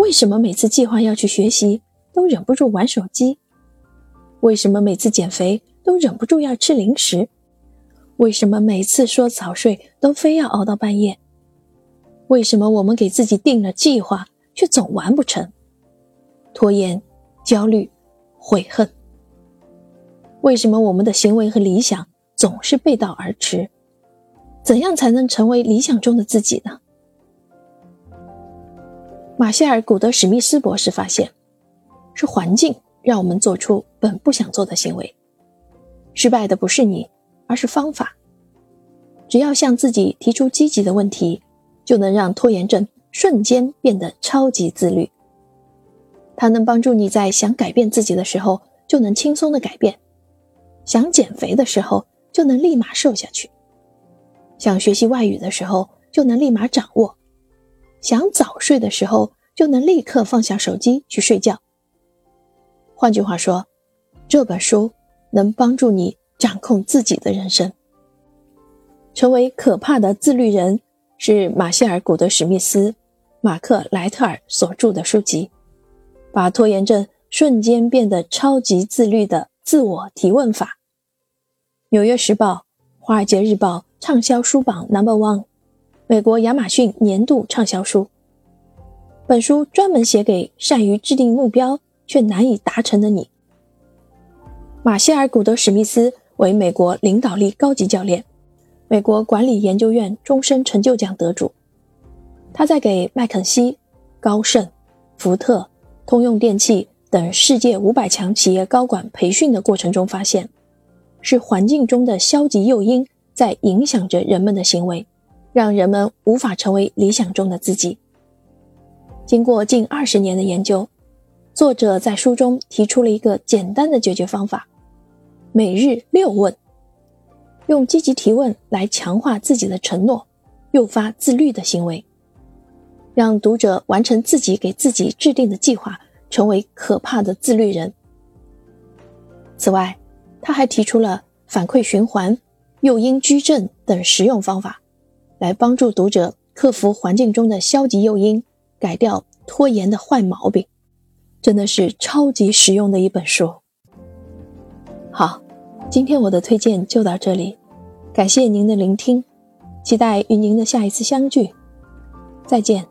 为什么每次计划要去学习都忍不住玩手机？为什么每次减肥都忍不住要吃零食？为什么每次说早睡都非要熬到半夜？为什么我们给自己定了计划却总完不成？拖延、焦虑、悔恨。为什么我们的行为和理想总是背道而驰？怎样才能成为理想中的自己呢？马歇尔·古德史密斯博士发现，是环境让我们做出本不想做的行为。失败的不是你，而是方法。只要向自己提出积极的问题，就能让拖延症瞬间变得超级自律。它能帮助你在想改变自己的时候就能轻松的改变，想减肥的时候就能立马瘦下去，想学习外语的时候就能立马掌握。想早睡的时候，就能立刻放下手机去睡觉。换句话说，这本书能帮助你掌控自己的人生。成为可怕的自律人是马歇尔·古德史密斯、马克·莱特尔所著的书籍，把拖延症瞬间变得超级自律的自我提问法。《纽约时报》《华尔街日报》畅销书榜 Number One。美国亚马逊年度畅销书。本书专门写给善于制定目标却难以达成的你。马歇尔·古德史密斯为美国领导力高级教练，美国管理研究院终身成就奖得主。他在给麦肯锡、高盛、福特、通用电气等世界五百强企业高管培训的过程中发现，是环境中的消极诱因在影响着人们的行为。让人们无法成为理想中的自己。经过近二十年的研究，作者在书中提出了一个简单的解决方法：每日六问，用积极提问来强化自己的承诺，诱发自律的行为，让读者完成自己给自己制定的计划，成为可怕的自律人。此外，他还提出了反馈循环、诱因矩阵等实用方法。来帮助读者克服环境中的消极诱因，改掉拖延的坏毛病，真的是超级实用的一本书。好，今天我的推荐就到这里，感谢您的聆听，期待与您的下一次相聚，再见。